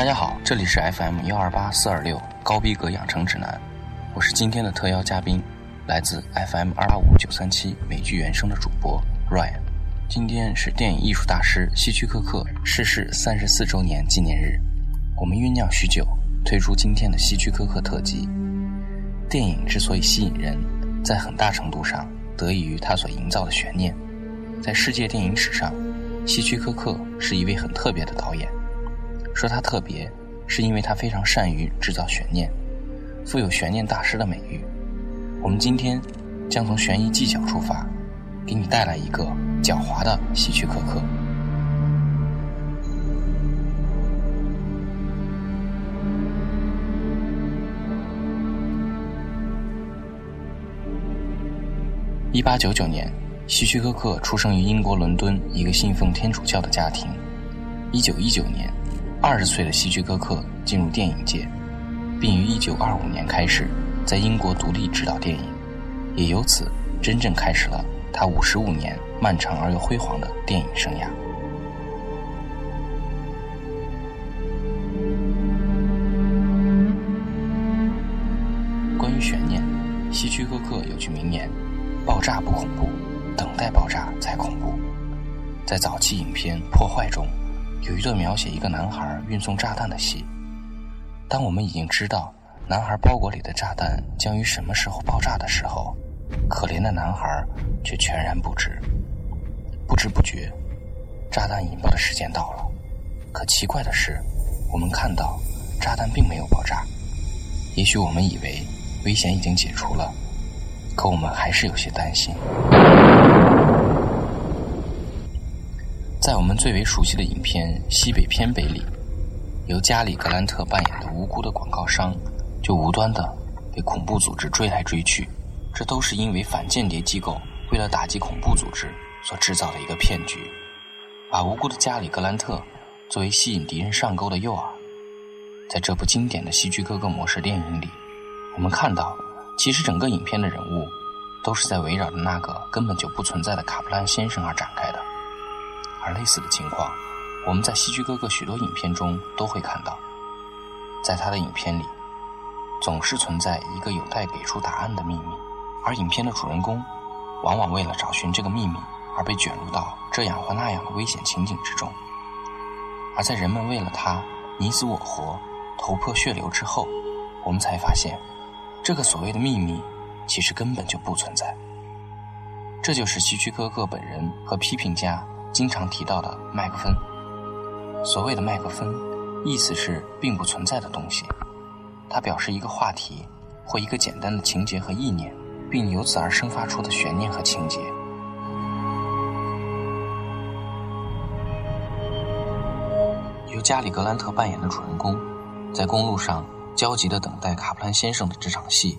大家好，这里是 FM 幺二八四二六高逼格养成指南，我是今天的特邀嘉宾，来自 FM 二八五九三七美剧原声的主播 Ryan。今天是电影艺术大师希区柯克逝世三十四周年纪念日，我们酝酿许久，推出今天的希区柯克特辑。电影之所以吸引人，在很大程度上得益于它所营造的悬念。在世界电影史上，希区柯克是一位很特别的导演。说他特别，是因为他非常善于制造悬念，富有悬念大师的美誉。我们今天将从悬疑技巧出发，给你带来一个狡猾的希区柯克。一八九九年，希区柯克出生于英国伦敦一个信奉天主教的家庭。一九一九年，二十岁的希区柯克进入电影界，并于一九二五年开始在英国独立执导电影，也由此真正开始了他五十五年漫长而又辉煌的电影生涯。关于悬念，希区柯克有句名言。爆炸不恐怖，等待爆炸才恐怖。在早期影片《破坏》中，有一段描写一个男孩运送炸弹的戏。当我们已经知道男孩包裹里的炸弹将于什么时候爆炸的时候，可怜的男孩却全然不知。不知不觉，炸弹引爆的时间到了。可奇怪的是，我们看到炸弹并没有爆炸。也许我们以为危险已经解除了。可我们还是有些担心。在我们最为熟悉的影片《西北偏北》里，由加里·格兰特扮演的无辜的广告商，就无端的被恐怖组织追来追去，这都是因为反间谍机构为了打击恐怖组织所制造的一个骗局，把无辜的加里·格兰特作为吸引敌人上钩的诱饵。在这部经典的希区柯克模式电影里，我们看到。其实整个影片的人物，都是在围绕着那个根本就不存在的卡普兰先生而展开。而类似的情况，我们在希区柯克许多影片中都会看到。在他的影片里，总是存在一个有待给出答案的秘密，而影片的主人公，往往为了找寻这个秘密而被卷入到这样或那样的危险情景之中。而在人们为了他你死我活、头破血流之后，我们才发现。这个所谓的秘密，其实根本就不存在。这就是希区柯克本人和批评家经常提到的麦克风。所谓的麦克风，意思是并不存在的东西，它表示一个话题或一个简单的情节和意念，并由此而生发出的悬念和情节。由加里·格兰特扮演的主人公，在公路上。焦急地等待卡普兰先生的这场戏，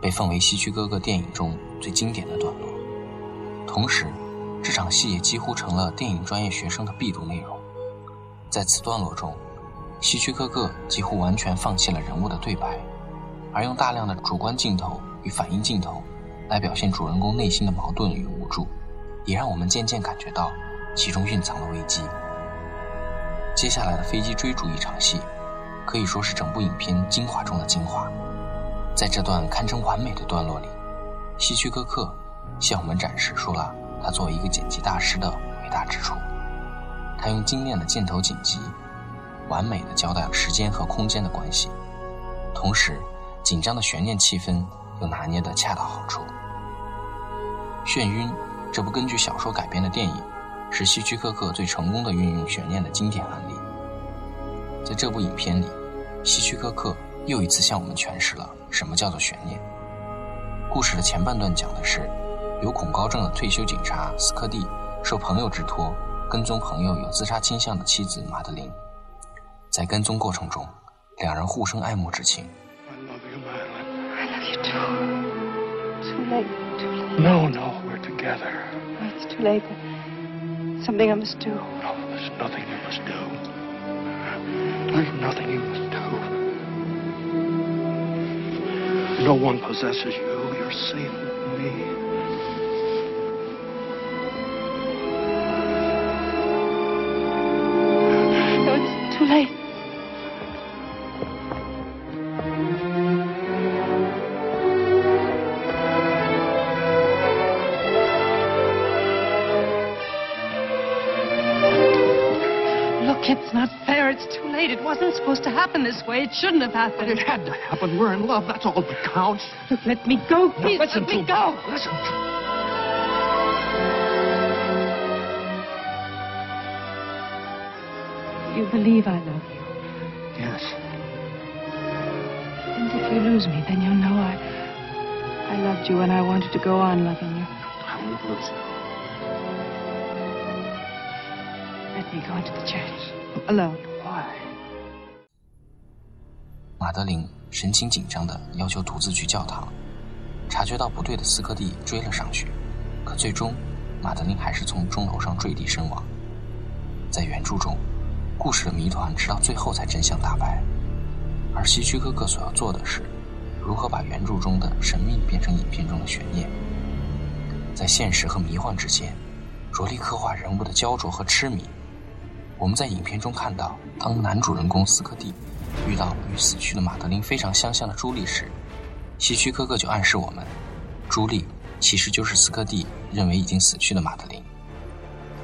被奉为希区柯克电影中最经典的段落。同时，这场戏也几乎成了电影专业学生的必读内容。在此段落中，希区柯克几乎完全放弃了人物的对白，而用大量的主观镜头与反应镜头来表现主人公内心的矛盾与无助，也让我们渐渐感觉到其中蕴藏的危机。接下来的飞机追逐一场戏。可以说是整部影片精华中的精华。在这段堪称完美的段落里，希区柯克向我们展示出了他作为一个剪辑大师的伟大之处。他用精炼的镜头剪辑，完美的交代了时间和空间的关系，同时紧张的悬念气氛又拿捏得恰到好处。《眩晕》这部根据小说改编的电影，是希区柯克最成功的运用悬念的经典案例。在这部影片里。希区柯克又一次向我们诠释了什么叫做悬念。故事的前半段讲的是，有恐高症的退休警察斯科蒂受朋友之托跟踪朋友有自杀倾向的妻子马德琳，在跟踪过程中，两人互生爱慕之情。No, no, we're together. It's too supposed to happen this way. It shouldn't have happened. But It had to happen. We're in love. That's all that counts. Look, let me go, please. Listen let to me me. go. Listen to You believe I love you. Yes. And if you lose me, then you'll know I. I loved you and I wanted to go on loving you. I won't lose you. Let me go into the church. Alone. Why? 马德琳神情紧张地要求独自去教堂，察觉到不对的斯科蒂追了上去，可最终，马德琳还是从钟楼上坠地身亡。在原著中，故事的谜团直到最后才真相大白，而希区柯克所要做的是，如何把原著中的神秘变成影片中的悬念。在现实和迷幻之间，着力刻画人物的焦灼和痴迷。我们在影片中看到，当男主人公斯科蒂遇到与死去的马德琳非常相像的朱莉时，希区柯克就暗示我们，朱莉其实就是斯科蒂认为已经死去的马德琳。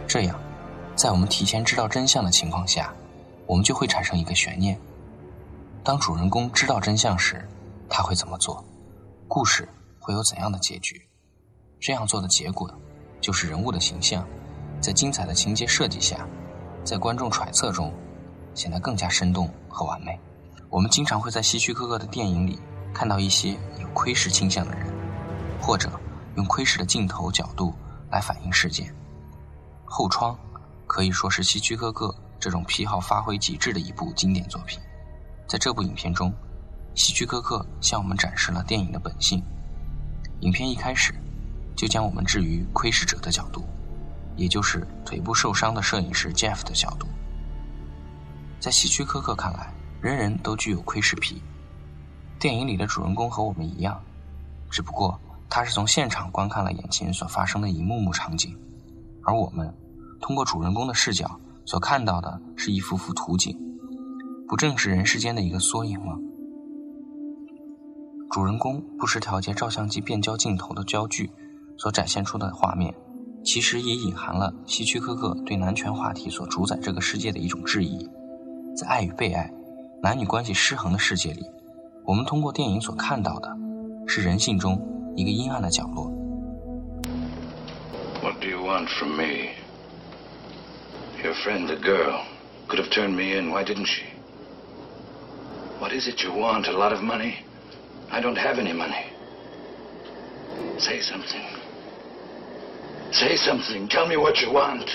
这样，在我们提前知道真相的情况下，我们就会产生一个悬念：当主人公知道真相时，他会怎么做？故事会有怎样的结局？这样做的结果，就是人物的形象，在精彩的情节设计下，在观众揣测中，显得更加生动和完美。我们经常会在希区柯克的电影里看到一些有窥视倾向的人，或者用窥视的镜头角度来反映事件。《后窗》可以说是希区柯克这种癖好发挥极致的一部经典作品。在这部影片中，希区柯克向我们展示了电影的本性。影片一开始就将我们置于窥视者的角度，也就是腿部受伤的摄影师 Jeff 的角度。在希区柯克看来，人人都具有窥视癖。电影里的主人公和我们一样，只不过他是从现场观看了眼前所发生的一幕幕场景，而我们通过主人公的视角所看到的是一幅幅图景，不正是人世间的一个缩影吗？主人公不时调节照相机变焦镜头的焦距所展现出的画面，其实也隐含了希区柯克对男权话题所主宰这个世界的一种质疑。在爱与被爱、男女关系失衡的世界里，我们通过电影所看到的，是人性中一个阴暗的角落。 What do you want from me? Your friend, the girl, could have turned me in. Why didn't she? What is it you want? A lot of money? I don't have any money. Say something. Say something. Tell me what you want.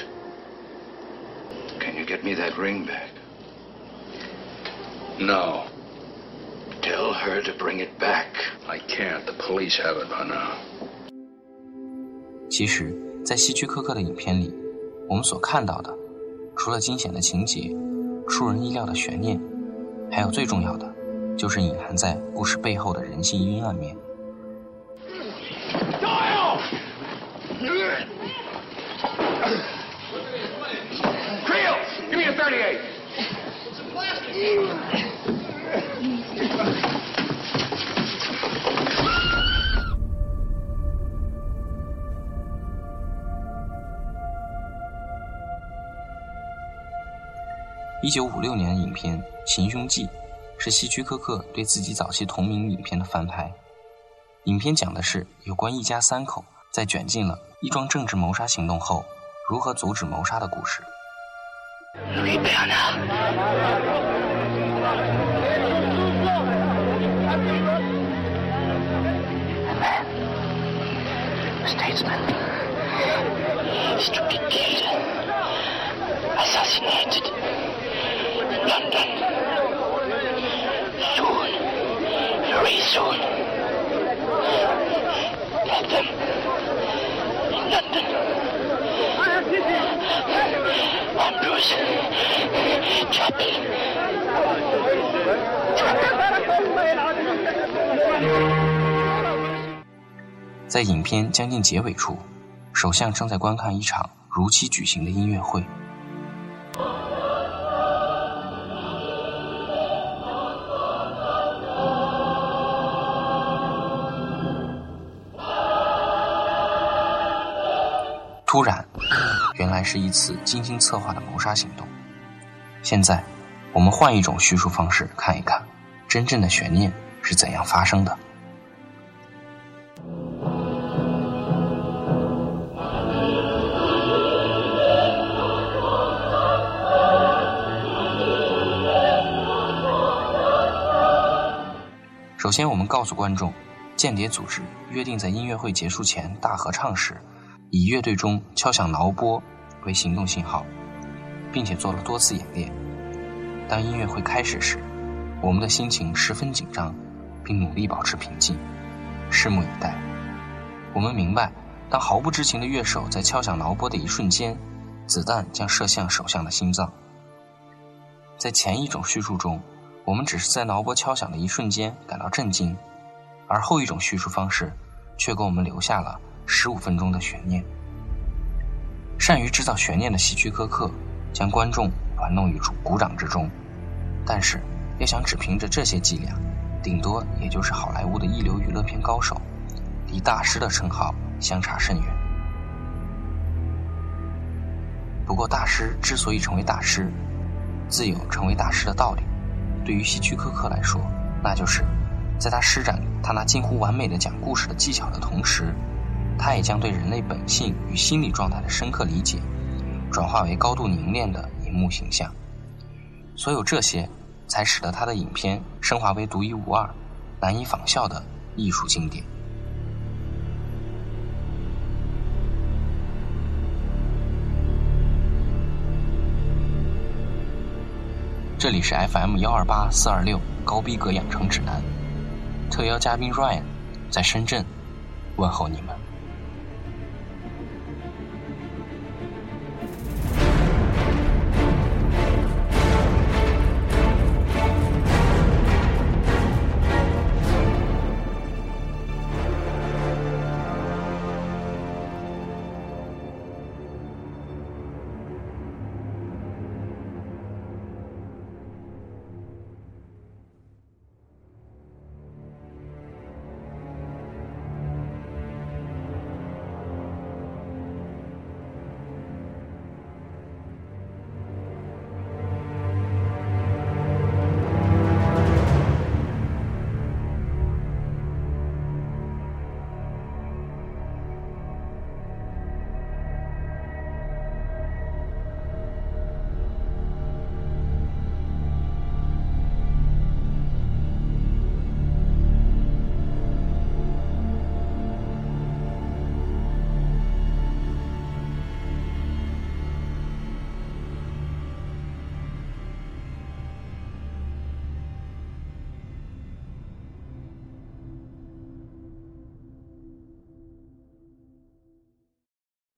Can you get me that ring back? No, Tell her to bring it back. I can't. The police have it by now. 其实，在希区柯克的影片里，我们所看到的，除了惊险的情节、出人意料的悬念，还有最重要的，就是隐含在故事背后的人性阴暗面。 Creel, give me a 38. 一九五六年的影片《行凶记》是希区柯克对自己早期同名影片的翻拍。影片讲的是有关一家三口在卷进了一桩政治谋杀行动后，如何阻止谋杀的故事。Louis Berner. A man. A statesman. Stupid kid. Assassinated. In London. Soon. Very soon. Get them. In London. Ambrose. Chapel. 在影片将近结尾处，首相正在观看一场如期举行的音乐会。突然，原来是一次精心策划的谋杀行动。现在，我们换一种叙述方式看一看，真正的悬念是怎样发生的。首先，我们告诉观众，间谍组织约定在音乐会结束前大合唱时，以乐队中敲响挠拨为行动信号，并且做了多次演练。当音乐会开始时，我们的心情十分紧张，并努力保持平静，拭目以待。我们明白，当毫不知情的乐手在敲响挠波的一瞬间，子弹将射向首相的心脏。在前一种叙述中。我们只是在挠波敲响的一瞬间感到震惊，而后一种叙述方式却给我们留下了十五分钟的悬念。善于制造悬念的希区柯克将观众玩弄于鼓掌之中，但是要想只凭着这些伎俩，顶多也就是好莱坞的一流娱乐片高手，离大师的称号相差甚远。不过，大师之所以成为大师，自有成为大师的道理。对于希区柯克来说，那就是在他施展他那近乎完美的讲故事的技巧的同时，他也将对人类本性与心理状态的深刻理解，转化为高度凝练的荧幕形象。所有这些，才使得他的影片升华为独一无二、难以仿效的艺术经典。这里是 FM 幺二八四二六高逼格养成指南，特邀嘉宾 Ryan 在深圳问候你们。